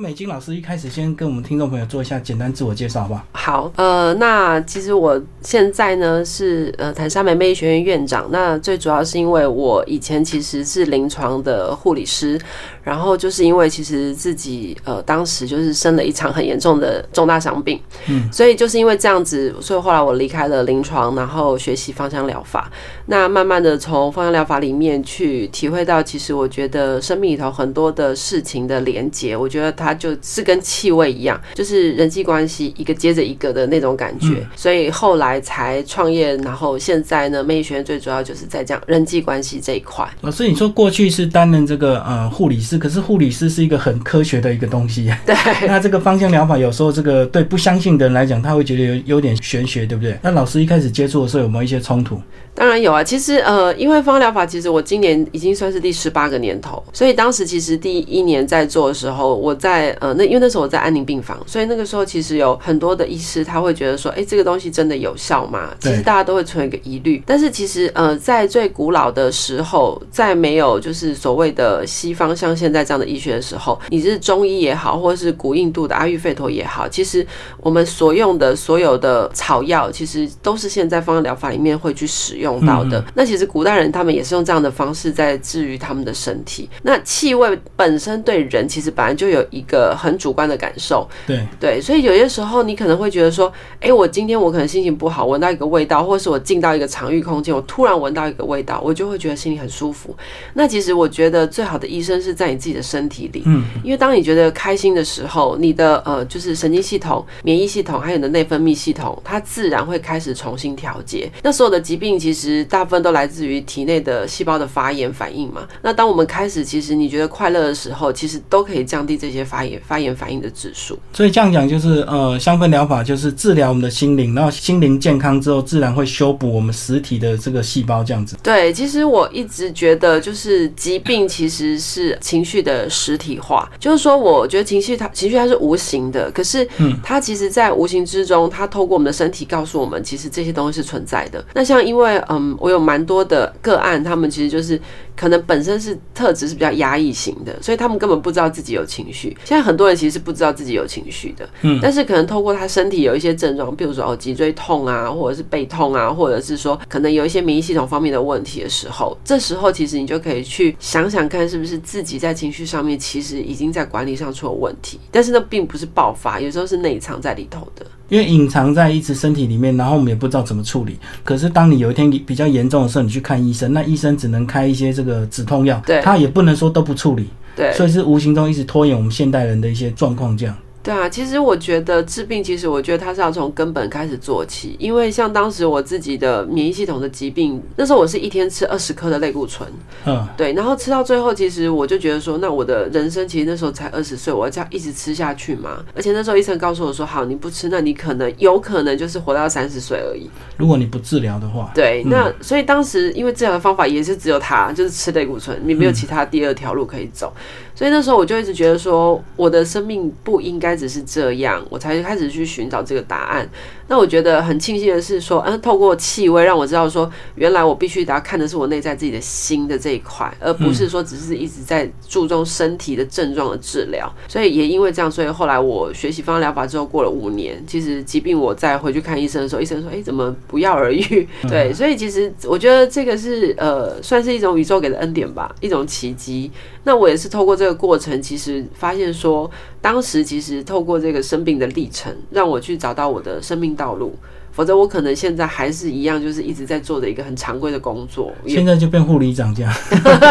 美金老师一开始先跟我们听众朋友做一下简单自我介绍，好不好？好，呃，那其实我现在呢是呃坦沙美美医学院院长。那最主要是因为我以前其实是临床的护理师，然后就是因为其实自己呃当时就是生了一场很严重的重大伤病，嗯，所以就是因为这样子，所以后来我离开了临床，然后学习芳香疗法。那慢慢的从芳香疗法里面去体会到，其实我觉得生命里头很多的事情的连接，我觉得它就是跟气味一样，就是人际关系一个接着一个的那种感觉。所以后来才创业，然后现在呢，美学院最主要就是在讲人际关系这一块。老师，你说过去是担任这个呃护理师，可是护理师是一个很科学的一个东西。对。那这个芳香疗法有时候这个对不相信的人来讲，他会觉得有有点玄学，对不对？那老师一开始接触的时候有没有一些冲突？当然有啊，其实呃，因为芳疗法，其实我今年已经算是第十八个年头，所以当时其实第一年在做的时候，我在呃那因为那时候我在安宁病房，所以那个时候其实有很多的医师他会觉得说，哎，这个东西真的有效吗？其实大家都会存一个疑虑。但是其实呃，在最古老的时候，在没有就是所谓的西方像现在这样的医学的时候，你是中医也好，或者是古印度的阿育吠陀也好，其实我们所用的所有的草药，其实都是现在芳香疗法里面会去使。用到的那其实古代人他们也是用这样的方式在治愈他们的身体。那气味本身对人其实本来就有一个很主观的感受，对对，所以有些时候你可能会觉得说，哎，我今天我可能心情不好，闻到一个味道，或是我进到一个场域空间，我突然闻到一个味道，我就会觉得心里很舒服。那其实我觉得最好的医生是在你自己的身体里，嗯，因为当你觉得开心的时候，你的呃就是神经系统、免疫系统还有你的内分泌系统，它自然会开始重新调节。那所有的疾病其实。其实大部分都来自于体内的细胞的发炎反应嘛。那当我们开始，其实你觉得快乐的时候，其实都可以降低这些发炎、发炎反应的指数。所以这样讲就是，呃，香氛疗法就是治疗我们的心灵，然后心灵健康之后，自然会修补我们实体的这个细胞，这样子。对，其实我一直觉得，就是疾病其实是情绪的实体化。就是说，我觉得情绪它情绪它是无形的，可是嗯，它其实在无形之中，它透过我们的身体告诉我们，其实这些东西是存在的。那像因为嗯，我有蛮多的个案，他们其实就是可能本身是特质是比较压抑型的，所以他们根本不知道自己有情绪。现在很多人其实是不知道自己有情绪的，嗯，但是可能透过他身体有一些症状，比如说哦脊椎痛啊，或者是背痛啊，或者是说可能有一些免疫系统方面的问题的时候，这时候其实你就可以去想想看，是不是自己在情绪上面其实已经在管理上出了问题，但是那并不是爆发，有时候是内藏在里头的。因为隐藏在一直身体里面，然后我们也不知道怎么处理。可是当你有一天比较严重的时候，你去看医生，那医生只能开一些这个止痛药，他也不能说都不处理，对，所以是无形中一直拖延我们现代人的一些状况，这样。对啊，其实我觉得治病，其实我觉得它是要从根本开始做起。因为像当时我自己的免疫系统的疾病，那时候我是一天吃二十颗的类固醇，嗯，对，然后吃到最后，其实我就觉得说，那我的人生其实那时候才二十岁，我要这样一直吃下去嘛？而且那时候医生告诉我说，好，你不吃，那你可能有可能就是活到三十岁而已。如果你不治疗的话，对，那所以当时因为治疗的方法也是只有它，就是吃类固醇，你没有其他第二条路可以走。所以那时候我就一直觉得说，我的生命不应该开始是这样，我才开始去寻找这个答案。那我觉得很庆幸的是说，嗯，透过气味让我知道说，原来我必须得要看的是我内在自己的心的这一块，而不是说只是一直在注重身体的症状的治疗。所以也因为这样，所以后来我学习芳疗法之后，过了五年，其实疾病我再回去看医生的时候，医生说，哎，怎么不药而愈？对，所以其实我觉得这个是呃，算是一种宇宙给的恩典吧，一种奇迹。那我也是透过这个过程，其实发现说，当时其实透过这个生病的历程，让我去找到我的生命。道路。否则我可能现在还是一样，就是一直在做的一个很常规的工作。现在就变护理长这样，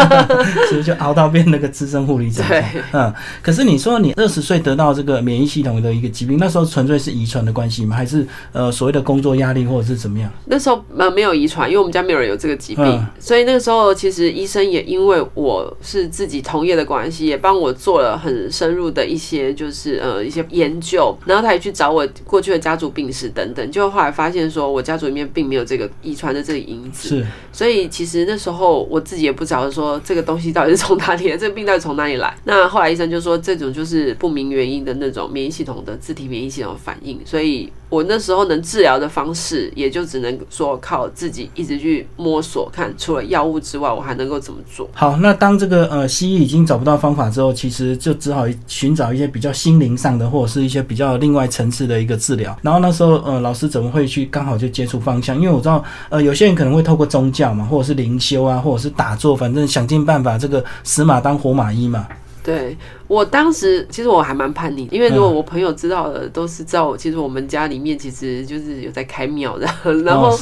所以就熬到变那个资深护理长。对，嗯。可是你说你二十岁得到这个免疫系统的一个疾病，那时候纯粹是遗传的关系吗？还是呃所谓的工作压力或者是怎么样？那时候呃没有遗传，因为我们家没有人有这个疾病，所以那个时候其实医生也因为我是自己同业的关系，也帮我做了很深入的一些就是呃一些研究，然后他也去找我过去的家族病史等等，就后来。来发现说我家族里面并没有这个遗传的这个因子，是，所以其实那时候我自己也不知道说这个东西到底是从哪里来，这个病到底从哪里来。那后来医生就说这种就是不明原因的那种免疫系统的自体免疫系统反应，所以。我那时候能治疗的方式，也就只能说靠自己一直去摸索，看除了药物之外，我还能够怎么做。好，那当这个呃西医已经找不到方法之后，其实就只好寻找一些比较心灵上的，或者是一些比较另外层次的一个治疗。然后那时候呃老师怎么会去刚好就接触方向？因为我知道呃有些人可能会透过宗教嘛，或者是灵修啊，或者是打坐，反正想尽办法这个死马当活马医嘛。对我当时其实我还蛮叛逆，因为如果我朋友知道的，都是知道，其实我们家里面其实就是有在开庙的，然后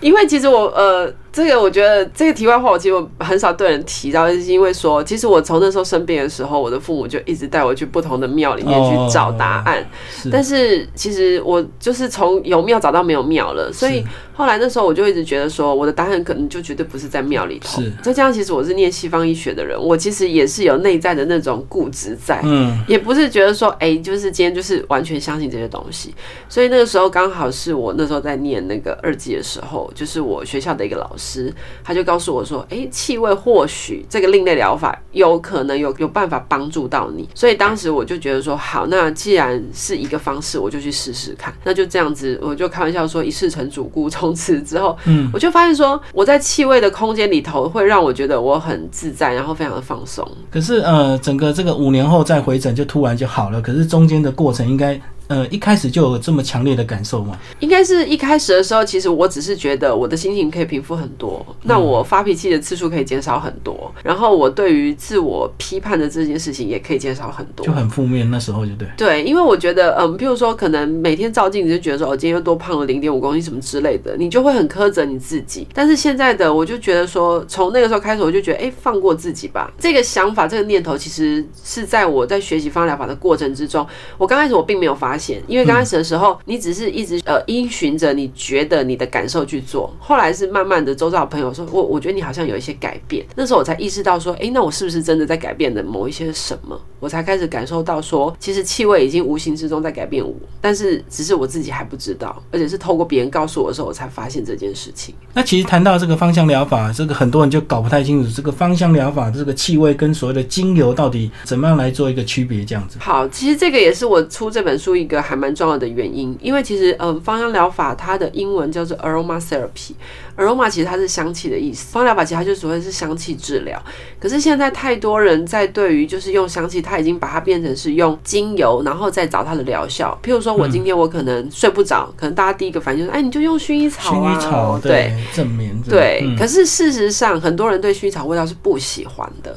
因为其实我呃。这个我觉得这个题外话，我其实我很少对人提到，就是因为说，其实我从那时候生病的时候，我的父母就一直带我去不同的庙里面去找答案。但是其实我就是从有庙找到没有庙了，所以后来那时候我就一直觉得说，我的答案可能就绝对不是在庙里头。再加上其实我是念西方医学的人，我其实也是有内在的那种固执在，嗯，也不是觉得说，哎，就是今天就是完全相信这些东西。所以那个时候刚好是我那时候在念那个二级的时候，就是我学校的一个老师。师，他就告诉我说：“哎，气味或许这个另类疗法有可能有有办法帮助到你。”所以当时我就觉得说：“好，那既然是一个方式，我就去试试看。”那就这样子，我就开玩笑说：“一试成主顾。”从此之后，嗯，我就发现说，我在气味的空间里头，会让我觉得我很自在，然后非常的放松。可是，呃，整个这个五年后再回诊，就突然就好了。可是中间的过程应该。呃，一开始就有这么强烈的感受吗？应该是一开始的时候，其实我只是觉得我的心情可以平复很多，那我发脾气的次数可以减少很多，然后我对于自我批判的这件事情也可以减少很多，就很负面。那时候就对，对，因为我觉得，嗯，譬如说，可能每天照镜子就觉得说，我今天又多胖了零点五公斤什么之类的，你就会很苛责你自己。但是现在的我就觉得说，从那个时候开始，我就觉得，哎，放过自己吧。这个想法，这个念头，其实是在我在学习方疗法的过程之中，我刚开始我并没有发现，因为刚开始。的时候，你只是一直呃依循着你觉得你的感受去做，后来是慢慢的，周遭朋友说，我我觉得你好像有一些改变，那时候我才意识到说，哎，那我是不是真的在改变的某一些什么？我才开始感受到说，其实气味已经无形之中在改变我，但是只是我自己还不知道，而且是透过别人告诉我的时候，我才发现这件事情。那其实谈到这个芳香疗法，这个很多人就搞不太清楚，这个芳香疗法这个气味跟所谓的精油到底怎么样来做一个区别？这样子。好，其实这个也是我出这本书一个还蛮重要的原因，因为其实，嗯，芳香疗法它的英文叫做 aromatherapy，aroma 其实它是香气的意思，芳疗法其实它就所谓是香气治疗。可是现在太多人在对于就是用香气，他已经把它变成是用精油，然后再找它的疗效。譬如说我今天我可能睡不着，可能大家第一个反应就是，哎，你就用薰衣草啊，薰衣草对，正面对。可是事实上，很多人对薰衣草味道是不喜欢的。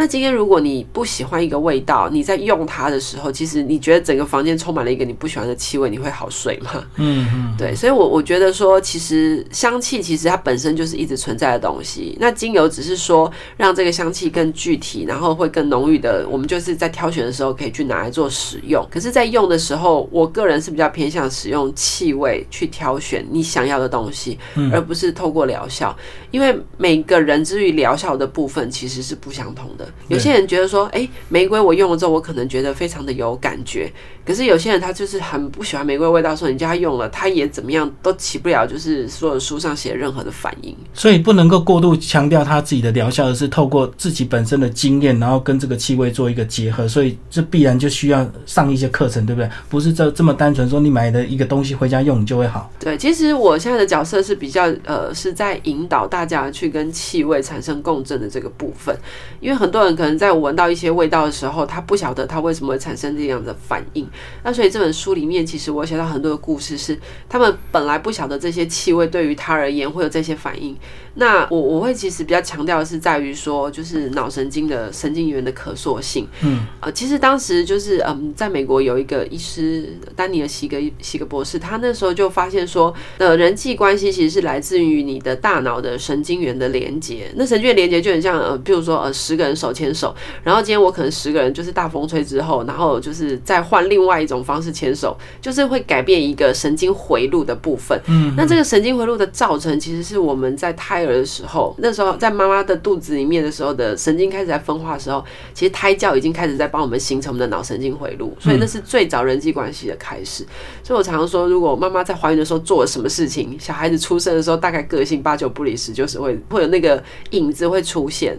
那今天如果你不喜欢一个味道，你在用它的时候，其实你觉得整个房间充满了一个你不喜欢的气味，你会好睡吗？嗯嗯，对，所以，我我觉得说，其实香气其实它本身就是一直存在的东西。那精油只是说让这个香气更具体，然后会更浓郁的，我们就是在挑选的时候可以去拿来做使用。可是，在用的时候，我个人是比较偏向使用气味去挑选你想要的东西，而不是透过疗效，因为每个人之于疗效的部分其实是不相同的。有些人觉得说，哎，玫瑰我用了之后，我可能觉得非常的有感觉。可是有些人他就是很不喜欢玫瑰味道，说你叫他用了，他也怎么样都起不了，就是所有书上写任何的反应。所以不能够过度强调他自己的疗效，而是透过自己本身的经验，然后跟这个气味做一个结合。所以这必然就需要上一些课程，对不对？不是这这么单纯说你买的一个东西回家用你就会好。对，其实我现在的角色是比较呃是在引导大家去跟气味产生共振的这个部分，因为很多人可能在闻到一些味道的时候，他不晓得他为什么会产生这样的反应。那所以这本书里面，其实我写到很多的故事，是他们本来不晓得这些气味对于他而言会有这些反应。那我我会其实比较强调的是在于说，就是脑神经的神经元的可塑性。嗯，呃，其实当时就是嗯，在美国有一个医师丹尼尔席格席格博士，他那时候就发现说，呃，人际关系其实是来自于你的大脑的神经元的连接。那神经元连接就很像呃，比如说呃，十个人手牵手，然后今天我可能十个人就是大风吹之后，然后就是再换另外一种方式牵手，就是会改变一个神经回路的部分。嗯，那这个神经回路的造成，其实是我们在胎儿的时候，那时候在妈妈的肚子里面的时候的神经开始在分化的时候，其实胎教已经开始在帮我们形成我们的脑神经回路，所以那是最早人际关系的开始。所以我常常说，如果妈妈在怀孕的时候做了什么事情，小孩子出生的时候，大概个性八九不离十，就是会会有那个影子会出现。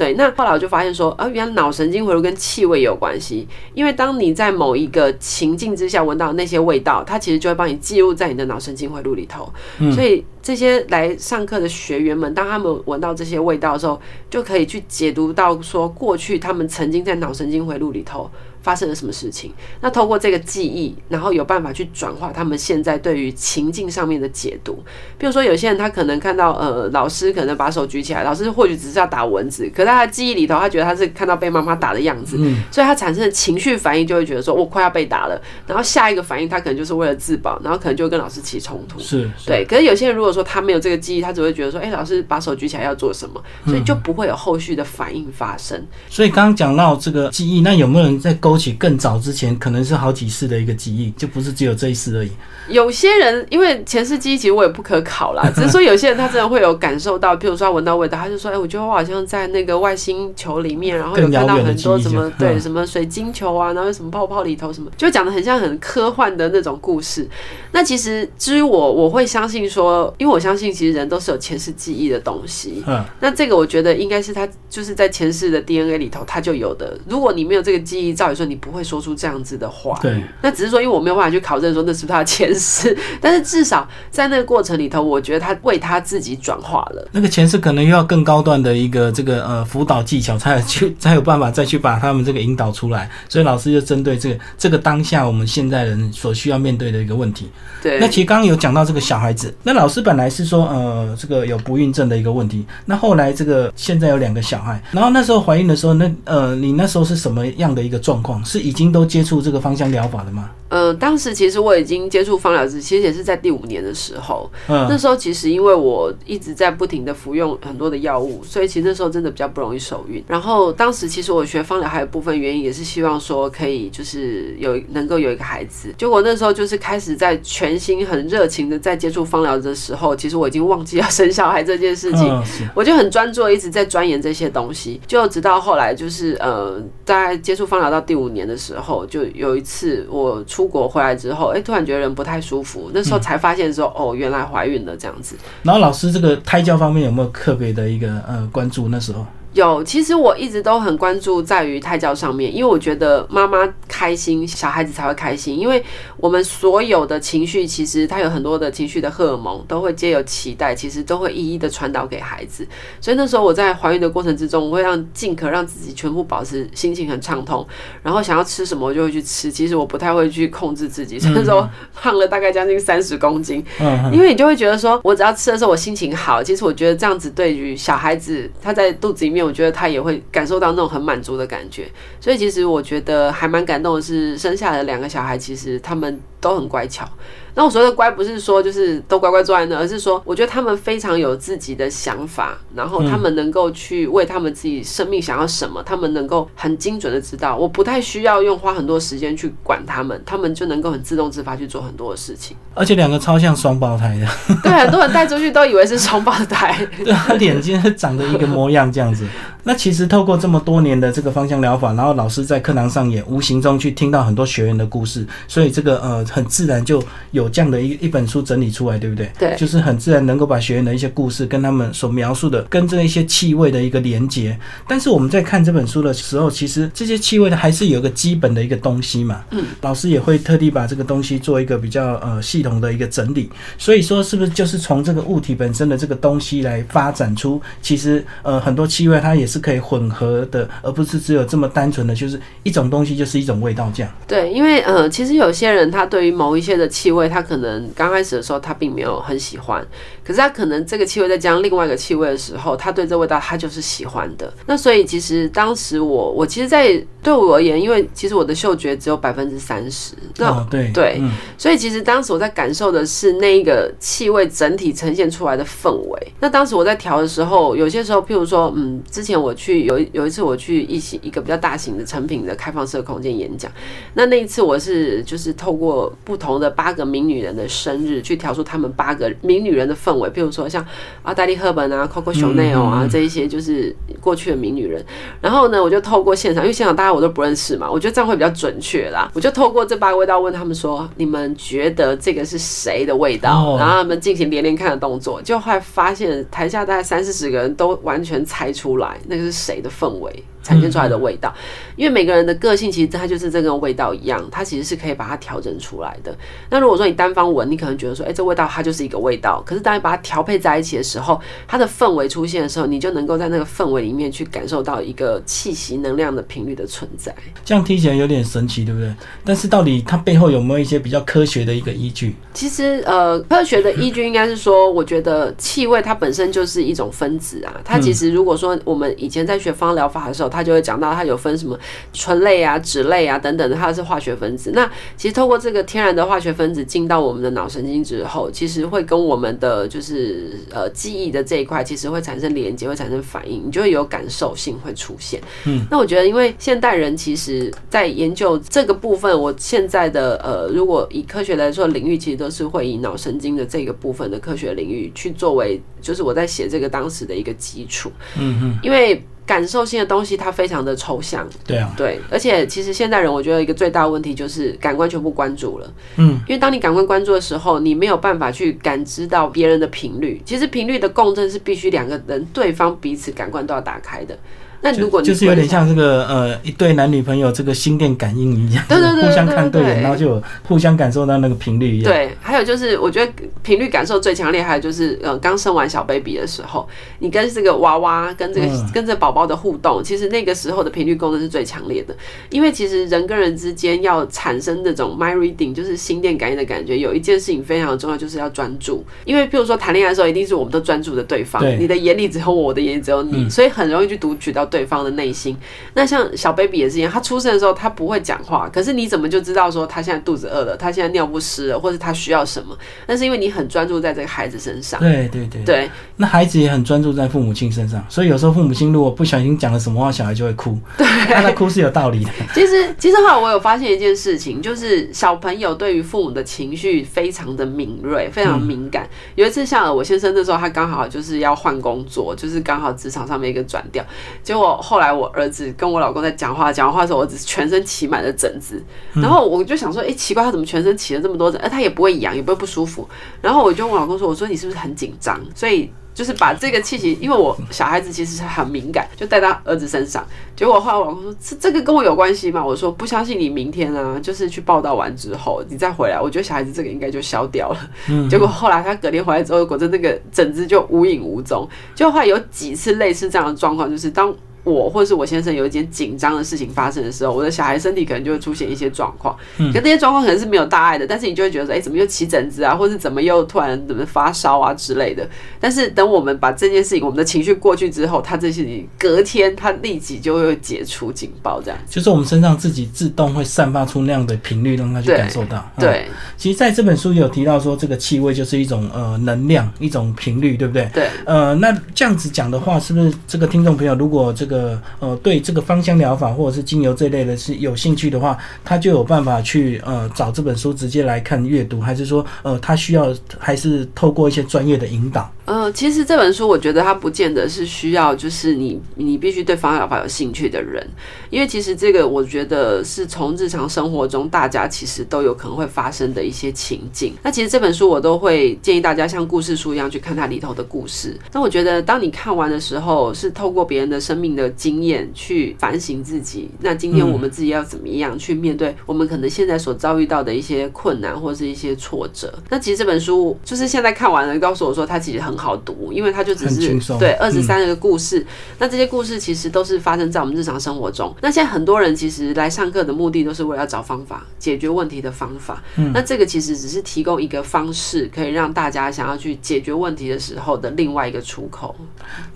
对，那后来我就发现说，啊，原来脑神经回路跟气味有关系。因为当你在某一个情境之下闻到那些味道，它其实就会帮你记录在你的脑神经回路里头。所以这些来上课的学员们，当他们闻到这些味道的时候，就可以去解读到说，过去他们曾经在脑神经回路里头。发生了什么事情？那透过这个记忆，然后有办法去转化他们现在对于情境上面的解读。比如说，有些人他可能看到呃老师可能把手举起来，老师或许只是要打蚊子，可在他记忆里头，他觉得他是看到被妈妈打的样子，所以他产生的情绪反应就会觉得说我快要被打了。然后下一个反应他可能就是为了自保，然后可能就跟老师起冲突。是，对。可是有些人如果说他没有这个记忆，他只会觉得说，哎，老师把手举起来要做什么，所以就不会有后续的反应发生。所以刚刚讲到这个记忆，那有没有人在勾起更早之？前可能是好几世的一个记忆，就不是只有这一世而已。有些人因为前世记忆其实我也不可考啦，只是说有些人他真的会有感受到，譬如说闻到味道，他就说：“哎，我觉得我好像在那个外星球里面，然后有看到很多什么对什么水晶球啊，然后什么泡泡里头什么，就讲的很像很科幻的那种故事。”那其实至于我，我会相信说，因为我相信其实人都是有前世记忆的东西。嗯，那这个我觉得应该是他就是在前世的 DNA 里头他就有的。如果你没有这个记忆，照理说你不会说出。这样子的话，对，那只是说，因为我没有办法去考证说那是不是他的前世，但是至少在那个过程里头，我觉得他为他自己转化了。那个前世可能又要更高段的一个这个呃辅导技巧，才有去才有办法再去把他们这个引导出来。所以老师就针对这个这个当下我们现在人所需要面对的一个问题。对，那其实刚刚有讲到这个小孩子，那老师本来是说呃这个有不孕症的一个问题，那后来这个现在有两个小孩，然后那时候怀孕的时候，那呃你那时候是什么样的一个状况？是已经都接触这个芳香疗法了吗？呃，当时其实我已经接触芳疗师，其实也是在第五年的时候。嗯，那时候其实因为我一直在不停的服用很多的药物，所以其实那时候真的比较不容易手孕。然后当时其实我学芳疗还有部分原因也是希望说可以就是有能够有一个孩子。结果那时候就是开始在全心很热情的在接触芳疗的时候，其实我已经忘记要生小孩这件事情，我就很专注一直在钻研这些东西。就直到后来就是呃，在接触芳疗到第五年的时候，就有一次我出。出国回来之后，哎，突然觉得人不太舒服，那时候才发现说，哦，原来怀孕了这样子。然后老师这个胎教方面有没有特别的一个呃关注？那时候？有，其实我一直都很关注在于胎教上面，因为我觉得妈妈开心，小孩子才会开心。因为我们所有的情绪，其实它有很多的情绪的荷尔蒙，都会皆有期待，其实都会一一的传导给孩子。所以那时候我在怀孕的过程之中，我会让尽可让自己全部保持心情很畅通，然后想要吃什么我就会去吃。其实我不太会去控制自己，那时候胖了大概将近三十公斤。嗯，因为你就会觉得说，我只要吃的时候我心情好，其实我觉得这样子对于小孩子他在肚子里面。我觉得他也会感受到那种很满足的感觉，所以其实我觉得还蛮感动的是，生下的两个小孩，其实他们都很乖巧。那我说的乖不是说就是都乖乖坐在那，而是说我觉得他们非常有自己的想法，然后他们能够去为他们自己生命想要什么，他们能够很精准的知道，我不太需要用花很多时间去管他们，他们就能够很自动自发去做很多的事情。而且两个超像双胞胎的，对，很多人带出去都以为是双胞胎，对，他眼睛长得一个模样这样子。那其实透过这么多年的这个芳香疗法，然后老师在课堂上也无形中去听到很多学员的故事，所以这个呃很自然就有这样的一一本书整理出来，对不对？对，就是很自然能够把学员的一些故事跟他们所描述的跟这一些气味的一个连接。但是我们在看这本书的时候，其实这些气味呢还是有一个基本的一个东西嘛。嗯，老师也会特地把这个东西做一个比较呃系统的一个整理。所以说，是不是就是从这个物体本身的这个东西来发展出，其实呃很多气味它也是可以混合的，而不是只有这么单纯的就是一种东西就是一种味道这样。对，因为呃，其实有些人他对于某一些的气味，他可能刚开始的时候他并没有很喜欢，可是他可能这个气味再加上另外一个气味的时候，他对这味道他就是喜欢的。那所以其实当时我我其实，在对我而言，因为其实我的嗅觉只有百分之三十，那对对，所以其实当时我在感受的是那一个气味整体呈现出来的氛围。那当时我在调的时候，有些时候，譬如说，嗯，之前。前我去有有一次我去一些一个比较大型的成品的开放式空间演讲，那那一次我是就是透过不同的八个名女人的生日去调出他们八个名女人的氛围，比如说像阿黛丽赫本啊、Coco Chanel 啊这一些就是过去的名女人。然后呢，我就透过现场，因为现场大家我都不认识嘛，我觉得这样会比较准确啦。我就透过这八个味道问他们说：“你们觉得这个是谁的味道？”然后他们进行连连看的动作，就会发现台下大概三四十个人都完全猜出来那个是谁的氛围。呈现出来的味道，因为每个人的个性其实它就是这个味道一样，它其实是可以把它调整出来的。那如果说你单方闻，你可能觉得说，哎，这味道它就是一个味道。可是当你把它调配在一起的时候，它的氛围出现的时候，你就能够在那个氛围里面去感受到一个气息、能量的频率的存在。这样听起来有点神奇，对不对？但是到底它背后有没有一些比较科学的一个依据？其实，呃，科学的依据应该是说，我觉得气味它本身就是一种分子啊。它其实如果说我们以前在学芳疗法的时候，它就会讲到它有分什么醇类啊、脂类啊等等的，它是化学分子。那其实透过这个天然的化学分子进到我们的脑神经之后，其实会跟我们的就是呃记忆的这一块，其实会产生连接，会产生反应，你就会有感受性会出现。嗯，那我觉得，因为现代人其实在研究这个部分，我现在的呃，如果以科学来说，领域其实都是会以脑神经的这个部分的科学领域去作为，就是我在写这个当时的一个基础。嗯嗯，因为。感受性的东西，它非常的抽象。对啊，对，而且其实现代人，我觉得一个最大的问题就是感官全部关注了。嗯，因为当你感官关注的时候，你没有办法去感知到别人的频率。其实频率的共振是必须两个人对方彼此感官都要打开的。那如果就是有点像这个呃一对男女朋友这个心电感应一样，对对对，互相看对眼，然后就互相感受到那个频率一样。对，还有就是我觉得频率感受最强烈，还有就是呃刚生完小 baby 的时候，你跟这个娃娃跟这个跟这宝宝的互动，其实那个时候的频率功能是最强烈的。因为其实人跟人之间要产生这种 my reading，就是心电感应的感觉，有一件事情非常重要，就是要专注。因为譬如说谈恋爱的时候，一定是我们都专注的对方，你的眼里只有我，我的眼里只有你，所以很容易去读取到。对方的内心，那像小 baby 也是一样，他出生的时候他不会讲话，可是你怎么就知道说他现在肚子饿了，他现在尿不湿了，或者他需要什么？那是因为你很专注在这个孩子身上。对对对对，那孩子也很专注在父母亲身上，所以有时候父母亲如果不小心讲了什么话，小孩就会哭。对，他哭是有道理的。其实其实后来我有发现一件事情，就是小朋友对于父母的情绪非常的敏锐，非常敏感。有一次像我先生那时候，他刚好就是要换工作，就是刚好职场上面一个转调，结果。我后来我儿子跟我老公在讲话，讲话的时候，我只是全身起满了疹子，然后我就想说，哎，奇怪，他怎么全身起了这么多疹？哎，他也不会痒，也不会不舒服。然后我就问我老公说，我说你是不是很紧张？所以。就是把这个气息，因为我小孩子其实很敏感，就带到儿子身上。结果后来我老公说：“这这个跟我有关系吗？”我说：“不相信你，明天啊，就是去报道完之后，你再回来，我觉得小孩子这个应该就消掉了。”结果后来他隔天回来之后，果真那个疹子就无影无踪。就后来有几次类似这样的状况，就是当。我或者是我先生有一件紧张的事情发生的时候，我的小孩身体可能就会出现一些状况。嗯，可那些状况可能是没有大碍的，但是你就会觉得说，哎，怎么又起疹子啊，或者怎么又突然怎么发烧啊之类的。但是等我们把这件事情，我们的情绪过去之后，他这些隔天他立即就会解除警报，这样。就是我们身上自己自动会散发出那样的频率，让他去感受到。对，其实在这本书有提到说，这个气味就是一种呃能量，一种频率，对不对？对。呃，那这样子讲的话，是不是这个听众朋友如果这个呃，对这个芳香疗法或者是精油这类的是有兴趣的话，他就有办法去呃找这本书直接来看阅读，还是说呃他需要还是透过一些专业的引导？呃，其实这本书我觉得它不见得是需要，就是你你必须对方疗法有兴趣的人，因为其实这个我觉得是从日常生活中大家其实都有可能会发生的一些情境。那其实这本书我都会建议大家像故事书一样去看它里头的故事。那我觉得当你看完的时候，是透过别人的生命的经验去反省自己。那今天我们自己要怎么样去面对我们可能现在所遭遇到的一些困难或是一些挫折？那其实这本书就是现在看完了，告诉我说它其实很。好读，因为它就只是对二十三个故事。那这些故事其实都是发生在我们日常生活中。那现在很多人其实来上课的目的都是为了找方法解决问题的方法。嗯那这个其实只是提供一个方式，可以让大家想要去解决问题的时候的另外一个出口。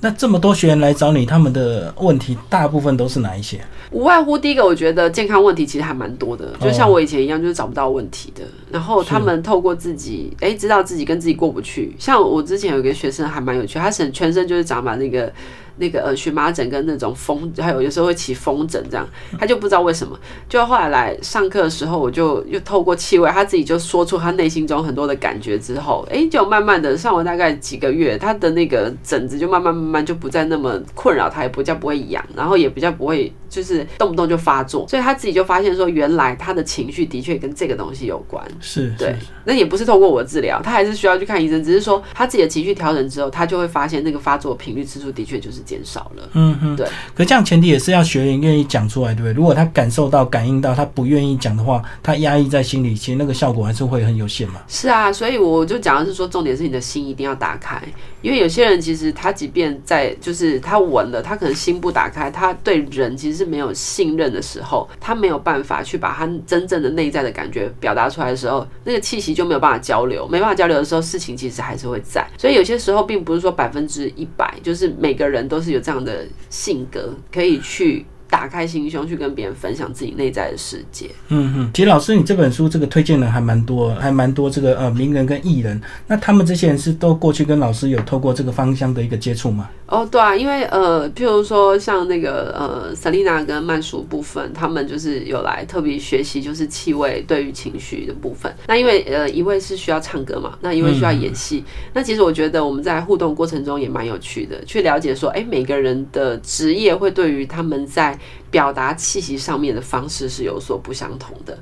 那这么多学员来找你，他们的问题大部分都是哪一些？无外乎第一个，我觉得健康问题其实还蛮多的，就像我以前一样，就是找不到问题的。然后他们透过自己，哎，知道自己跟自己过不去。像我之前有个学生还蛮有趣，他全身就是长满那个那个呃荨麻疹跟那种风，还有有时候会起风疹这样，他就不知道为什么。就后来来上课的时候，我就又透过气味，他自己就说出他内心中很多的感觉之后，哎，就慢慢的上完大概几个月，他的那个疹子就慢慢慢慢就不再那么困扰他，也不叫不会痒，然后也比较不会就是动不动就发作，所以他自己就发现说，原来他的情绪的确跟这个东西有关。是，对，那也不是通过我的治疗，他还是需要去看医生，只是说他自己的情绪调整之后，他就会发现那个发作频率次数的确就是减少了。嗯嗯，对。可这样前提也是要学员愿意讲出来，对不对？如果他感受到、感应到，他不愿意讲的话，他压抑在心里，其实那个效果还是会很有限嘛。是啊，所以我就讲的是说，重点是你的心一定要打开，因为有些人其实他即便在就是他闻了，他可能心不打开，他对人其实是没有信任的时候，他没有办法去把他真正的内在的感觉表达出来的时候，那个气息就没有办法交流，没办法交流的时候，事情其实还是会在。所以有些时候并不是说百分之一百，就是每个人都都是有这样的性格，可以去。打开心胸去跟别人分享自己内在的世界。嗯哼，其实老师，你这本书这个推荐人还蛮多，还蛮多这个呃名人跟艺人。那他们这些人是都过去跟老师有透过这个芳香的一个接触吗？哦，对啊，因为呃，譬如说像那个呃，Selina 跟曼叔部分，他们就是有来特别学习，就是气味对于情绪的部分。那因为呃，一位是需要唱歌嘛，那一位需要演戏。那其实我觉得我们在互动过程中也蛮有趣的，去了解说，哎，每个人的职业会对于他们在表达气息上面的方式是有所不相同的。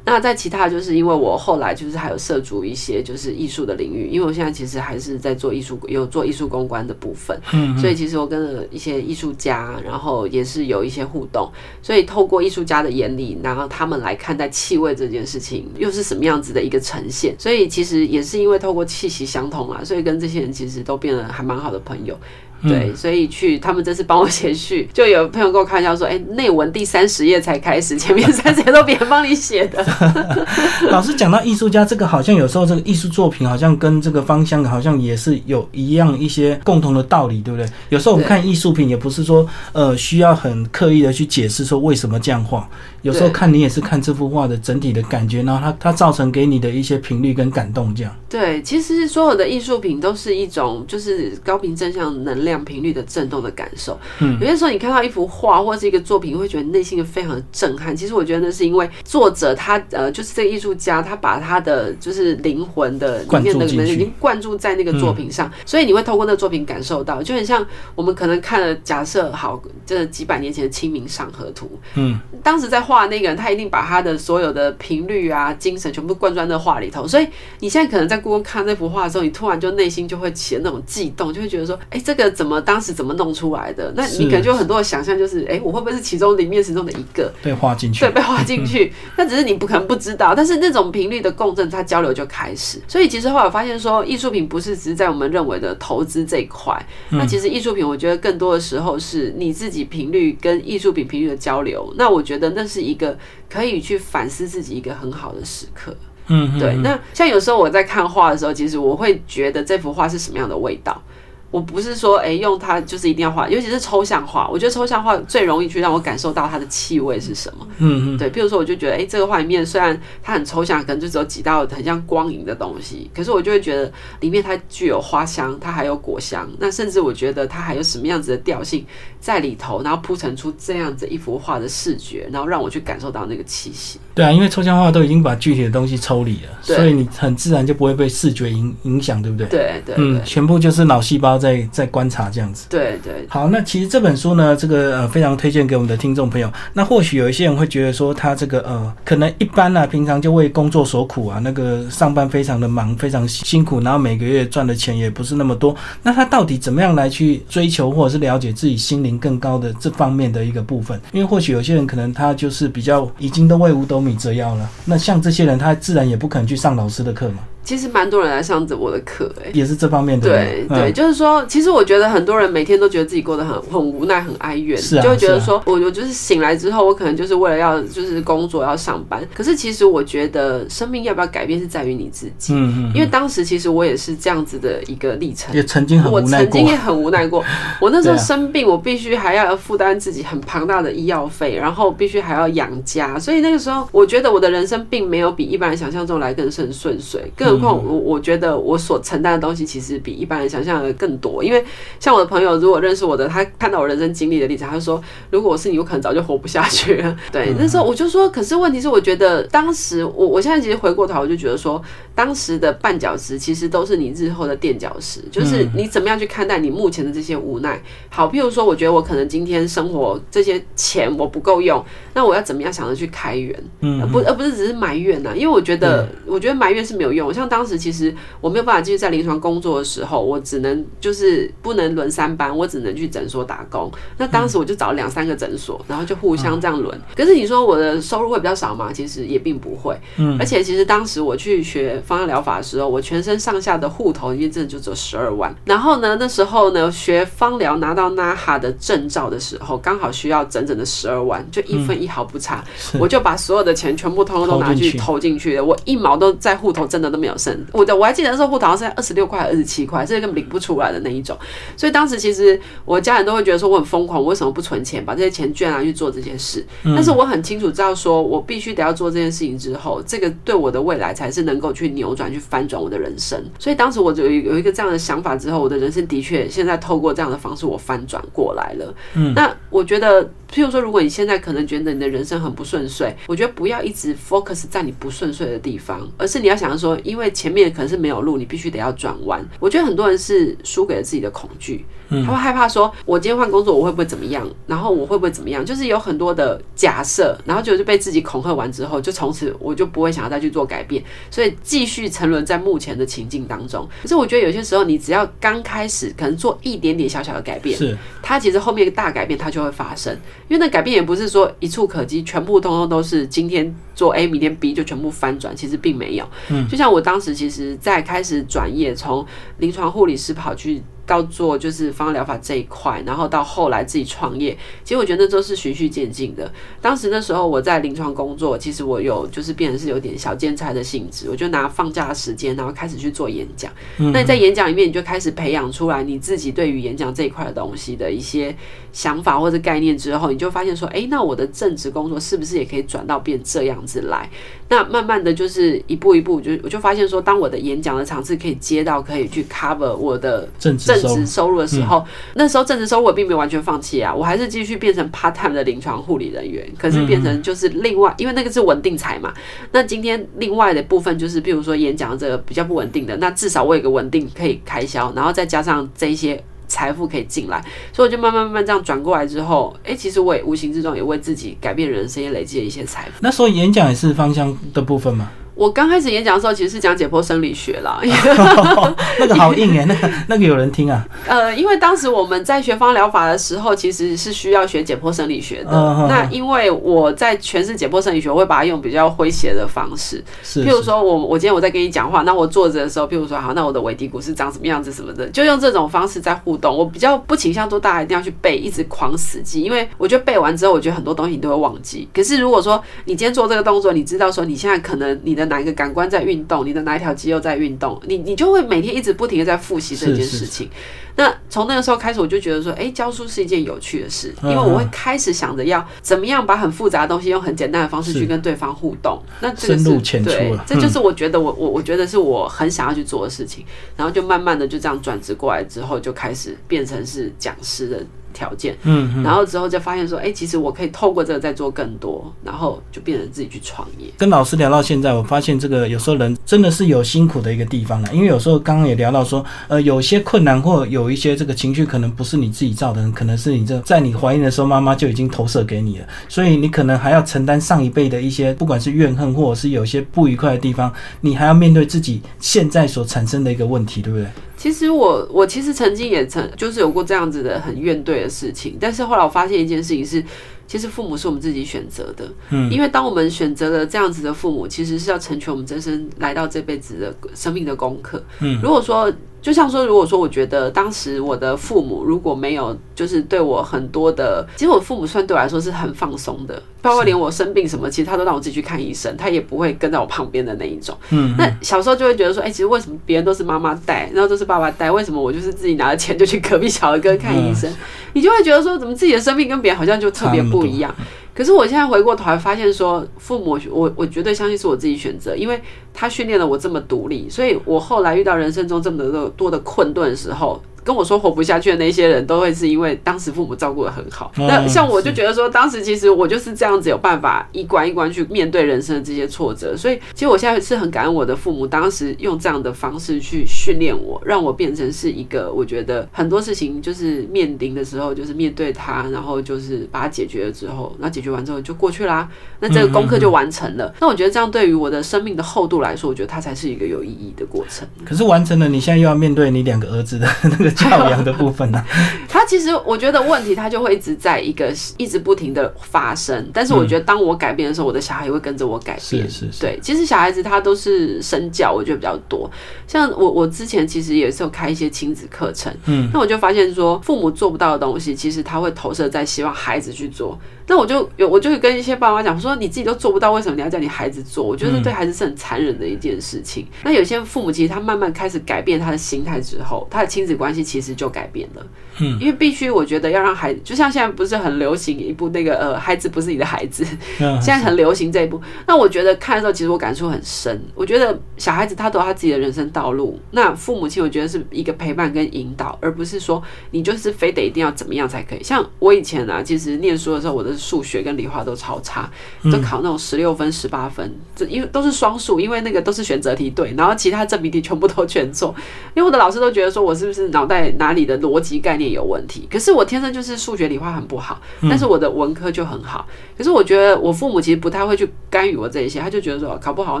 那在其他就是因为我后来就是还有涉足一些就是艺术的领域，因为我现在其实还是在做艺术，有做艺术公关的部分，嗯，所以其实我跟了一些艺术家，然后也是有一些互动，所以透过艺术家的眼里，然后他们来看待气味这件事情又是什么样子的一个呈现，所以其实也是因为透过气息相同啊，所以跟这些人其实都变得还蛮好的朋友。对，所以去他们这次帮我写序，就有朋友跟我开玩笑说：“哎，内文第三十页才开始，前面三十页都别人帮你写的。”老师讲到艺术家，这个好像有时候这个艺术作品好像跟这个方向好像也是有一样一些共同的道理，对不对？有时候我们看艺术品也不是说呃需要很刻意的去解释说为什么这样画，有时候看你也是看这幅画的整体的感觉，然后它它造成给你的一些频率跟感动这样。对，其实所有的艺术品都是一种就是高频正向能量。量频率的震动的感受，嗯，有些时候你看到一幅画或者是一个作品，会觉得内心的非常的震撼。其实我觉得那是因为作者他呃，就是这个艺术家，他把他的就是灵魂的里面的已经灌注在那个作品上，所以你会透过那个作品感受到，就很像我们可能看了假设好这几百年前的《清明上河图》，嗯，当时在画那个人，他一定把他的所有的频率啊、精神全部灌注在那画里头，所以你现在可能在故宫看那幅画的时候，你突然就内心就会起了那种悸动，就会觉得说，哎，这个。怎么当时怎么弄出来的？那你可能就有很多的想象，就是哎，我会不会是其中里面其中的一个被画进去？对，被画进去。那只是你不可能不知道，但是那种频率的共振，它交流就开始。所以其实后来我发现说，艺术品不是只是在我们认为的投资这一块。那其实艺术品，我觉得更多的时候是你自己频率跟艺术品频率的交流。那我觉得那是一个可以去反思自己一个很好的时刻。嗯，对。那像有时候我在看画的时候，其实我会觉得这幅画是什么样的味道。我不是说，哎，用它就是一定要画，尤其是抽象画。我觉得抽象画最容易去让我感受到它的气味是什么。嗯嗯。对，比如说，我就觉得，哎，这个画里面虽然它很抽象，可能就只有几道很像光影的东西，可是我就会觉得里面它具有花香，它还有果香。那甚至我觉得它还有什么样子的调性在里头，然后铺陈出这样子一幅画的视觉，然后让我去感受到那个气息。对啊，因为抽象画都已经把具体的东西抽离了，所以你很自然就不会被视觉影影响，对不对？对对。嗯，全部就是脑细胞。在在观察这样子，对对，好，那其实这本书呢，这个呃非常推荐给我们的听众朋友。那或许有一些人会觉得说，他这个呃可能一般啊，平常就为工作所苦啊，那个上班非常的忙，非常辛苦，然后每个月赚的钱也不是那么多。那他到底怎么样来去追求或者是了解自己心灵更高的这方面的一个部分？因为或许有些人可能他就是比较已经都为五斗米折腰了。那像这些人，他自然也不可能去上老师的课嘛。其实蛮多人来上着我的课，哎，也是这方面的。对对，就是说，其实我觉得很多人每天都觉得自己过得很很无奈、很哀怨，是啊，就会觉得说，我我就是醒来之后，我可能就是为了要就是工作要上班。可是其实我觉得，生命要不要改变是在于你自己。嗯嗯。因为当时其实我也是这样子的一个历程，也曾经很我曾经也很无奈过。我那时候生病，我必须还要负担自己很庞大的医药费，然后必须还要养家，所以那个时候我觉得我的人生并没有比一般人想象中来更顺顺遂，更何况我我觉得我所承担的东西其实比一般人想象的更多。因为像我的朋友，如果认识我的，他看到我人生经历的例子，他就说，如果我是你，我可能早就活不下去了。对，那时候我就说，可是问题是，我觉得当时我我现在其实回过头，我就觉得说，当时的绊脚石其实都是你日后的垫脚石，就是你怎么样去看待你目前的这些无奈。好，譬如说，我觉得我可能今天生活这些钱我不够用，那我要怎么样想着去开源？嗯，不，而不是只是埋怨呐。因为我觉得，我觉得埋怨是没有用。像当时其实我没有办法继续在临床工作的时候，我只能就是不能轮三班，我只能去诊所打工。那当时我就找了两三个诊所，然后就互相这样轮。可是你说我的收入会比较少吗？其实也并不会。嗯，而且其实当时我去学芳香疗法的时候，我全身上下的户头里面真的就只有十二万。然后呢，那时候呢，学芳疗拿到 NAHA 的证照的时候，刚好需要整整的十二万，就一分一毫不差。我就把所有的钱全部通通都拿去投进去了，我一毛都在户头真的都没有剩。我的我还记得那时候好像是二十六块、二十七块，这根本领不出来的那一种。所以当时其实我家人都会觉得说我很疯狂，我为什么不存钱，把这些钱捐来去做这件事？但是我很清楚知道，说我必须得要做这件事情之后，这个对我的未来才是能够去扭转、去翻转我的人生。所以当时我就有一个这样的想法之后，我的人生的确现在透过这样的方式，我翻转过来了。嗯，那我觉得，譬如说，如果你现在可能觉得你的人生很不顺遂，我觉得不要一直 focus 在你不顺遂的地方，而是你要想说，因为前面可能是没有路，你必须得要转弯。我觉得很多人是输给了自己的恐惧。他会害怕说，我今天换工作，我会不会怎么样？然后我会不会怎么样？就是有很多的假设，然后就就被自己恐吓完之后，就从此我就不会想要再去做改变，所以继续沉沦在目前的情境当中。可是我觉得有些时候，你只要刚开始，可能做一点点小小的改变，是它其实后面大改变它就会发生。因为那改变也不是说一触可及，全部通通都是今天做 A，明天 B 就全部翻转，其实并没有。嗯，就像我当时其实在开始转业，从临床护理师跑去。到做就是方疗法这一块，然后到后来自己创业，其实我觉得那都是循序渐进的。当时那时候我在临床工作，其实我有就是变成是有点小兼差的性质，我就拿放假的时间，然后开始去做演讲。那你在演讲里面，你就开始培养出来你自己对于演讲这一块的东西的一些想法或者概念之后，你就发现说，哎，那我的正职工作是不是也可以转到变这样子来？那慢慢的就是一步一步，就我就发现说，当我的演讲的场次可以接到，可以去 cover 我的正职。收入的时候，那时候正职收入我并没有完全放弃啊，我还是继续变成 part time 的临床护理人员。可是变成就是另外，因为那个是稳定财嘛。那今天另外的部分就是，比如说演讲这个比较不稳定的，那至少我有个稳定可以开销，然后再加上这一些财富可以进来，所以我就慢慢慢慢这样转过来之后，哎，其实我也无形之中也为自己改变人生也累积了一些财富。那所以演讲也是方向的部分吗？我刚开始演讲的时候，其实是讲解剖生理学啦。那个好硬哎，那个那个有人听啊。呃，因为当时我们在学方疗法的时候，其实是需要学解剖生理学的。那因为我在诠释解剖生理学，我会把它用比较诙谐的方式。是。譬如说我我今天我在跟你讲话，那我坐着的时候，譬如说好，那我的尾骶骨是长什么样子什么的，就用这种方式在互动。我比较不倾向说大家一定要去背，一直狂死记，因为我觉得背完之后，我觉得很多东西你都会忘记。可是如果说你今天做这个动作，你知道说你现在可能你的哪一个感官在运动，你的哪一条肌肉在运动，你你就会每天一直不停的在复习这件事情。那从那个时候开始，我就觉得说，哎，教书是一件有趣的事，因为我会开始想着要怎么样把很复杂的东西用很简单的方式去跟对方互动。那这个是对，这就是我觉得我我我觉得是我很想要去做的事情。然后就慢慢的就这样转职过来之后，就开始变成是讲师的。条件，嗯，然后之后就发现说，哎，其实我可以透过这个再做更多，然后就变成自己去创业。跟老师聊到现在，我发现这个有时候人真的是有辛苦的一个地方了，因为有时候刚刚也聊到说，呃，有些困难或有一些这个情绪，可能不是你自己造的，可能是你这在你怀孕的时候，妈妈就已经投射给你了，所以你可能还要承担上一辈的一些，不管是怨恨或者是有些不愉快的地方，你还要面对自己现在所产生的一个问题，对不对？其实我我其实曾经也曾就是有过这样子的很怨怼的事情，但是后来我发现一件事情是，其实父母是我们自己选择的，嗯，因为当我们选择了这样子的父母，其实是要成全我们真生来到这辈子的生命的功课，嗯，如果说。就像说，如果说我觉得当时我的父母如果没有就是对我很多的，其实我父母算对我来说是很放松的，包括连我生病什么，其实他都让我自己去看医生，他也不会跟在我旁边的那一种。嗯，那小时候就会觉得说，哎，其实为什么别人都是妈妈带，然后都是爸爸带，为什么我就是自己拿了钱就去隔壁小儿科看医生？你就会觉得说，怎么自己的生命跟别人好像就特别不一样？可是我现在回过头来发现说，父母我我绝对相信是我自己选择，因为他训练了我这么独立，所以我后来遇到人生中这么多多的困顿时候。跟我说活不下去的那些人都会是因为当时父母照顾的很好。那像我就觉得说，当时其实我就是这样子有办法一关一关去面对人生的这些挫折。所以其实我现在是很感恩我的父母，当时用这样的方式去训练我，让我变成是一个我觉得很多事情就是面临的时候，就是面对它，然后就是把它解决了之后，那解决完之后就过去啦。那这个功课就完成了。那我觉得这样对于我的生命的厚度来说，我觉得它才是一个有意义的过程。可是完成了，你现在又要面对你两个儿子的 那个。教养的部分呢？他其实我觉得问题，他就会一直在一个一直不停的发生。但是我觉得，当我改变的时候，我的小孩也会跟着我改变。是是。对，其实小孩子他都是身教，我觉得比较多。像我我之前其实也是有开一些亲子课程，嗯，那我就发现说，父母做不到的东西，其实他会投射在希望孩子去做。那我就有，我就会跟一些爸妈讲说，你自己都做不到，为什么你要叫你孩子做？我觉得对孩子是很残忍的一件事情。那有些父母其实他慢慢开始改变他的心态之后，他的亲子关系其实就改变了。嗯，因为必须我觉得要让孩子，就像现在不是很流行一部那个呃，孩子不是你的孩子，现在很流行这一部。那我觉得看的时候，其实我感触很深。我觉得小孩子他都有他自己的人生道路，那父母亲我觉得是一个陪伴跟引导，而不是说你就是非得一定要怎么样才可以。像我以前啊，其实念书的时候，我的数学跟理化都超差，就考那种十六分、十八分，这因为都是双数，因为那个都是选择题对，然后其他证明题全部都全错。因为我的老师都觉得说我是不是脑袋哪里的逻辑概念有问题？可是我天生就是数学、理化很不好，但是我的文科就很好。可是我觉得我父母其实不太会去干预我这一些，他就觉得说考不好，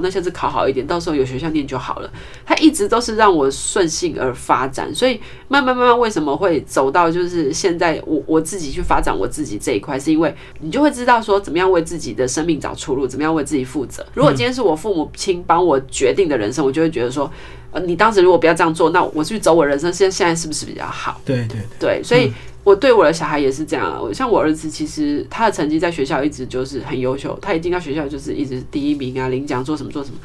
那下次考好一点，到时候有学校念就好了。他一直都是让我顺性而发展，所以慢慢慢慢为什么会走到就是现在我我自己去发展我自己这一块，是因为你就会。知道说怎么样为自己的生命找出路，怎么样为自己负责。如果今天是我父母亲帮我决定的人生，我就会觉得说，呃，你当时如果不要这样做，那我去走我人生，现现在是不是比较好？对对对，所以。我对我的小孩也是这样啊，像我儿子，其实他的成绩在学校一直就是很优秀，他一进到学校就是一直第一名啊，领奖做什么做什么。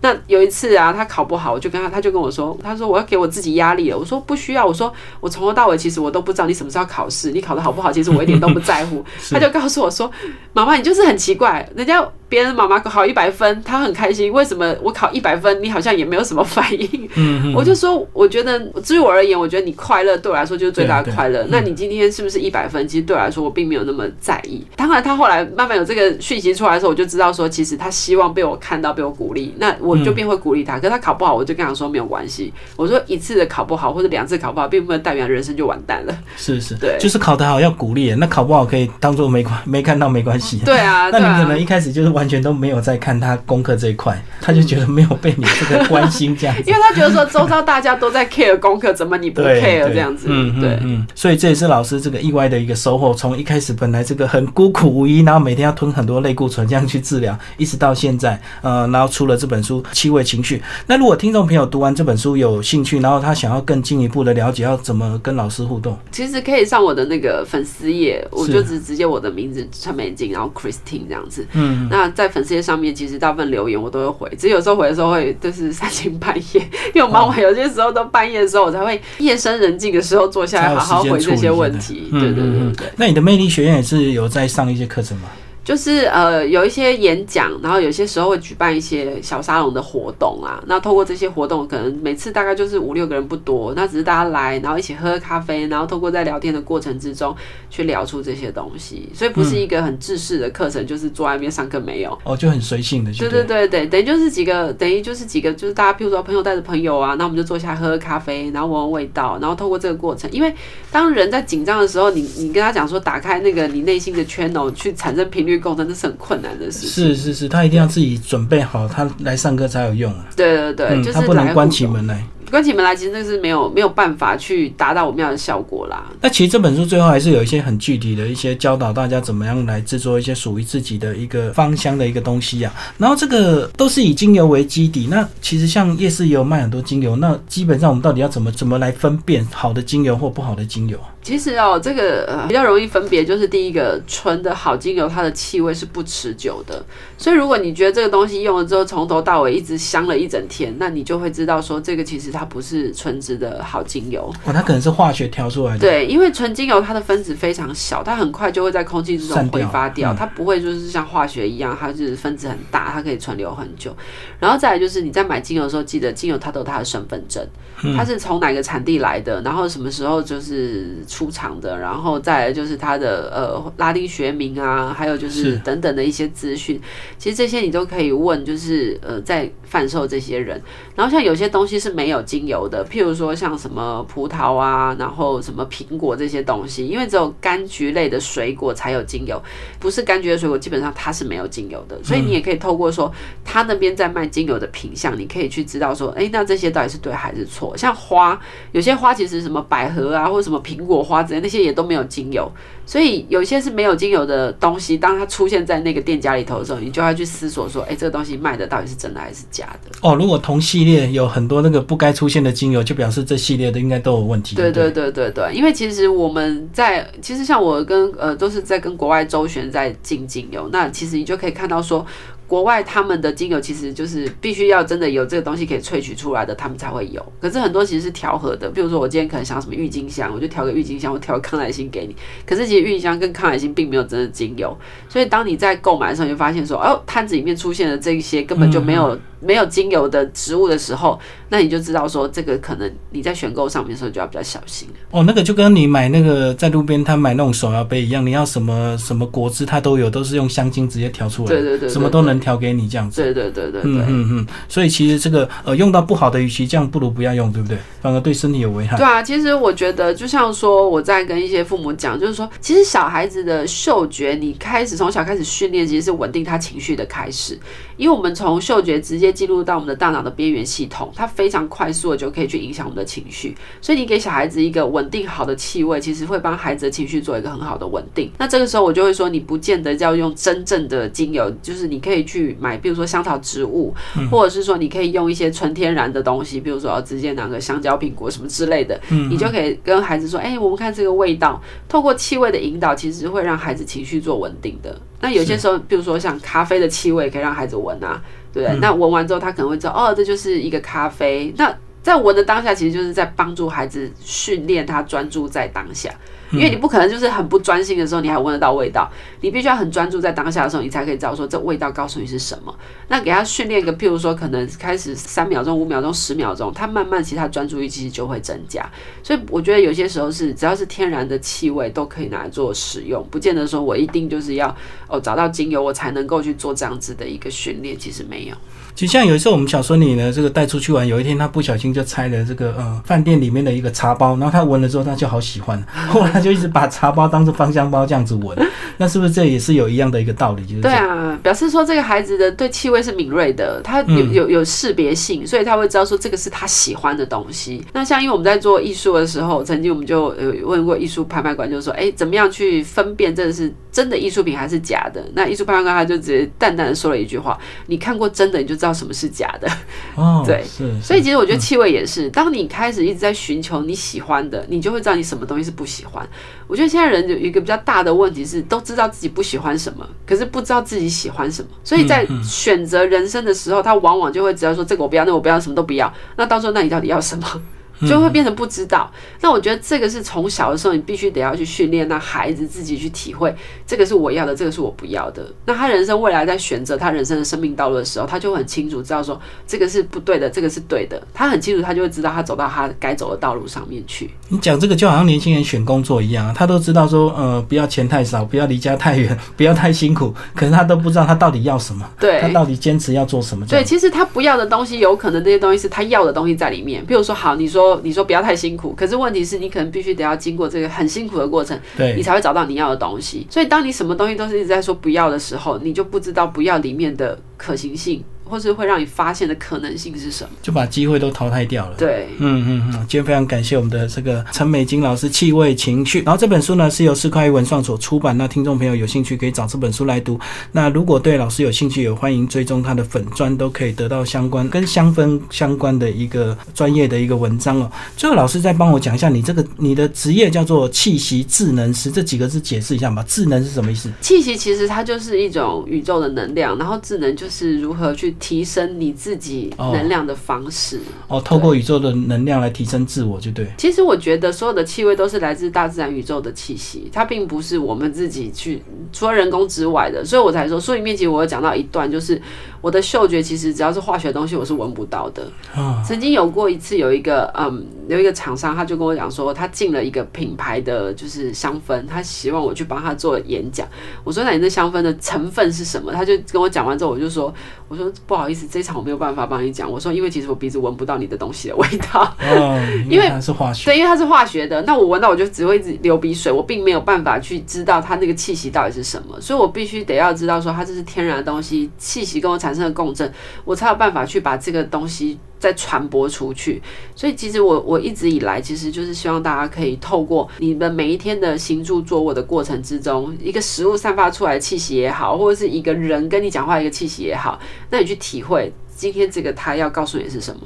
那有一次啊，他考不好，我就跟他，他就跟我说，他说我要给我自己压力了。我说不需要，我说我从头到尾其实我都不知道你什么时候考试，你考的好不好，其实我一点都不在乎。他就告诉我说，妈妈你就是很奇怪，人家别人妈妈考一百分，他很开心，为什么我考一百分，你好像也没有什么反应？嗯我就说，我觉得，至于我而言，我觉得你快乐对我来说就是最大的快乐。那你今今天是不是一百分？其实对我来说，我并没有那么在意。当然，他后来慢慢有这个讯息出来的时候，我就知道说，其实他希望被我看到，被我鼓励。那我就便会鼓励他。可是他考不好，我就跟他说没有关系。我说一次的考不好，或者两次考不好，并不能代表人生就完蛋了。是是，对，就是考得好要鼓励。那考不好可以当做没关没看到没关系。对啊，那你可能一开始就是完全都没有在看他功课这一块，他就觉得没有被你这个关心这样子。因为他觉得说周遭大家都在 care 功课，怎么你不 care 这样子？嗯对嗯，所以这也是老师这个意外的。一个收获，从一开始本来这个很孤苦无依，然后每天要吞很多类固醇这样去治疗，一直到现在，呃，然后出了这本书《七味情绪》。那如果听众朋友读完这本书有兴趣，然后他想要更进一步的了解，要怎么跟老师互动？其实可以上我的那个粉丝页，我就直直接我的名字陈美静，然后 Christine 这样子。嗯，那在粉丝页上面，其实大部分留言我都会回，只有时候回的时候会就是三更半夜，因为我忙完有些时候都半夜的时候，我才会夜深人静的时候坐下来好好回这些问题。对对。对，那你的魅力学院也是有在上一些课程吗？就是呃有一些演讲，然后有些时候会举办一些小沙龙的活动啊。那透过这些活动，可能每次大概就是五六个人不多，那只是大家来，然后一起喝喝咖啡，然后透过在聊天的过程之中去聊出这些东西。所以不是一个很制式的课程，就是坐在那边上课没有哦，就很随性的。对对对对，等于就是几个，等于就是几个，就是大家譬如说朋友带着朋友啊，那我们就坐下喝喝咖啡，然后闻闻味道，然后透过这个过程，因为当人在紧张的时候，你你跟他讲说打开那个你内心的 channel 去产生频率。构成这是很困难的事情。是是是，他一定要自己准备好，他来上课才有用啊。对对对，就是他不能关起门来。关起门来，其实那是没有没有办法去达到我们要的效果啦。那其实这本书最后还是有一些很具体的一些教导，大家怎么样来制作一些属于自己的一个芳香的一个东西啊。然后这个都是以精油为基底。那其实像夜市也有卖很多精油，那基本上我们到底要怎么怎么来分辨好的精油或不好的精油啊？其实哦，这个呃比较容易分别，就是第一个纯的好精油，它的气味是不持久的。所以如果你觉得这个东西用了之后从头到尾一直香了一整天，那你就会知道说这个其实它不是纯质的好精油。哦，它可能是化学调出来的。对，因为纯精油它的分子非常小，它很快就会在空气之中挥发掉，嗯它不会就是像化学一样，它是分子很大，它可以存留很久。然后再来就是你在买精油的时候，记得精油它都有它的身份证，嗯它是从哪个产地来的，然后什么时候就是出厂的，然后再来就是它的呃拉丁学名啊，还有就是是等等的一些资讯。其实这些你都可以问，就是呃在贩售这些人。然后像有些东西是没有精油的，譬如说像什么葡萄啊，然后什么苹果这些东西，因为只有柑橘类的水果才有精油，不是柑橘的水果基本上它是没有精油的。所以你也可以透过说他那边在卖精油的品相，你可以去知道说，哎，那这些到底是对还是错？像花，有些花其实什么百合啊，或者什么苹果花之类，那些也都没有精油。所以有些是没有精油的东西，当它出现在那个店家里头的时候，你就要去思索说，哎，这个东西卖的到底是真的还是假的？哦，如果同系列有很多那个不该出现的精油，就表示这系列的应该都有问题。对对对对对对，因为其实我们在，其实像我跟呃都是在跟国外周旋在进精油，那其实你就可以看到说。国外他们的精油其实就是必须要真的有这个东西可以萃取出来的，他们才会有。可是很多其实是调和的，比如说我今天可能想要什么郁金香，我就调个郁金香，我调康乃馨给你。可是其实郁金香跟康乃馨并没有真的精油，所以当你在购买的时候，你就发现说，哦，摊子里面出现的这一些根本就没有、没有精油的植物的时候，那你就知道说，这个可能你在选购上面的时候就要比较小心了。哦，那个就跟你买那个在路边摊买那种手摇杯一样，你要什么什么果汁它都有，都是用香精直接调出来的，对对对对什么都能调给你这样子。对对对对对。嗯嗯嗯，所以其实这个呃用到不好的，与其这样，不如不要用，对不对？反而对身体有危害。对啊，其实我觉得，就像说我在跟一些父母讲，就是说，其实小孩子的嗅觉，你开始从小开始训练，其实是稳定他情绪的开始。因为我们从嗅觉直接进入到我们的大脑的边缘系统，它非常快速的就可以去影响我们的情绪。所以你给小孩子一个稳定好的气味，其实会帮孩子的情绪做一个很好的稳定。那这个时候我就会说，你不见得要用真正的精油，就是你可以去买，比如说香草植物，或者是说你可以用一些纯天然的东西，比如说直接拿个香蕉、苹果什么之类的，你就可以跟孩子说，哎、我们看这个味道，透过气味的引导，其实会让孩子情绪做稳定的。那有些时候，比如说像咖啡的气味，可以让孩子闻啊，对不对？那闻完之后，他可能会知道，哦，这就是一个咖啡。那在闻的当下，其实就是在帮助孩子训练他专注在当下。因为你不可能就是很不专心的时候，你还闻得到味道，你必须要很专注在当下的时候，你才可以知道说这味道告诉你是什么。那给他训练一个，譬如说可能开始三秒钟、五秒钟、十秒钟，他慢慢其实他专注力其实就会增加。所以我觉得有些时候是只要是天然的气味都可以拿来做使用，不见得说我一定就是要哦找到精油我才能够去做这样子的一个训练，其实没有。就像有一次我们小孙女呢，这个带出去玩，有一天她不小心就拆了这个呃饭店里面的一个茶包，然后她闻了之后，她就好喜欢，后来就一直把茶包当做芳香包这样子闻。那是不是这也是有一样的一个道理？就是对啊，表示说这个孩子的对气味是敏锐的，他有嗯有有识别性，所以他会知道说这个是他喜欢的东西。那像因为我们在做艺术的时候，曾经我们就呃问过艺术拍卖馆，就是说，哎，怎么样去分辨这是真的艺术品还是假的？那艺术拍卖官他就直接淡淡的说了一句话：你看过真的，你就知道什么是假的。哦，对是，所以其实我觉得气味也是，当你开始一直在寻求你喜欢的，你就会知道你什么东西是不喜欢。我觉得现在人有一个比较大的问题是，都知道自己不喜欢什么，可是不知道自己喜欢什么。所以在选择人生的时候，他往往就会只要说这个我不要，那我不要，什么都不要。那到时候，那你到底要什么？就会变成不知道。那我觉得这个是从小的时候，你必须得要去训练，让孩子自己去体会，这个是我要的，这个是我不要的。那他人生未来在选择他人生的生命道路的时候，他就很清楚知道说，这个是不对的，这个是对的。他很清楚，他就会知道他走到他该走的道路上面去。你讲这个就好像年轻人选工作一样啊，他都知道说，呃，不要钱太少，不要离家太远，不要太辛苦，可是他都不知道他到底要什么，对他到底坚持要做什么对，其实他不要的东西，有可能这些东西是他要的东西在里面。比如说，好，你说你说不要太辛苦，可是问题是你可能必须得要经过这个很辛苦的过程，对你才会找到你要的东西。所以，当你什么东西都是一直在说不要的时候，你就不知道不要里面的可行性。或是会让你发现的可能性是什么？就把机会都淘汰掉了。对，嗯嗯嗯，今天非常感谢我们的这个陈美金老师《气味情绪》，然后这本书呢是由四块文创所出版，那听众朋友有兴趣可以找这本书来读。那如果对老师有兴趣，也欢迎追踪他的粉砖，都可以得到相关跟香氛相关的一个专业的一个文章哦。最后，老师再帮我讲一下，你这个你的职业叫做气息智能师，这几个字解释一下吧。智能是什么意思？气息其实它就是一种宇宙的能量，然后智能就是如何去提升你自己能量的方式。哦，透过宇宙的能量来提升自我，就对。其实我觉得所有的气味都是来自大自然宇宙的气息，它并不是我们自己去除了人工之外的，所以我才说书里面其实我有讲到一段，就是我的嗅觉其实只要是化学东西，我是闻不到的。啊，曾经有过一次，有一个嗯，有一个厂商，他就跟我讲说，他进了一个品牌的就是香氛，他希望我去帮他做演讲。我说那你这香氛的成分是什么？他就跟我讲完之后，我就说，我说不好意思，这一场我没有办法帮你讲。我说因为其实我鼻子闻不到你的东西的味道。哦，因为它是化学。对，因为它是化学的，那我闻到我就只会一直流鼻水，我并没有办法去知道它那个气息到底是什么，所以我必须得要知道说它这是天然的东西，气息跟我产生的共振，我才有办法去把这个东西再传播出去。所以其实我我一直以来其实就是希望大家可以透过你们每一天的行住坐卧的过程之中，一个食物散发出来的气息也好，或者是一个人跟你讲话一个气息也好，那你去体会今天这个他要告诉你是什么。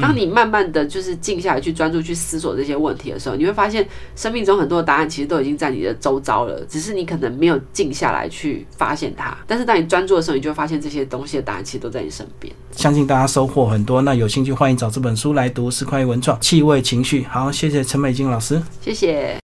当你慢慢的就是静下来去专注去思索这些问题的时候，你会发现生命中很多的答案其实都已经在你的周遭了，只是你可能没有静下来去发现它。但是当你专注的时候，你就会发现这些东西的答案其实都在你身边。相信大家收获很多。那有兴趣欢迎找这本书来读，是快文创气味情绪。好，谢谢陈美金老师。谢谢。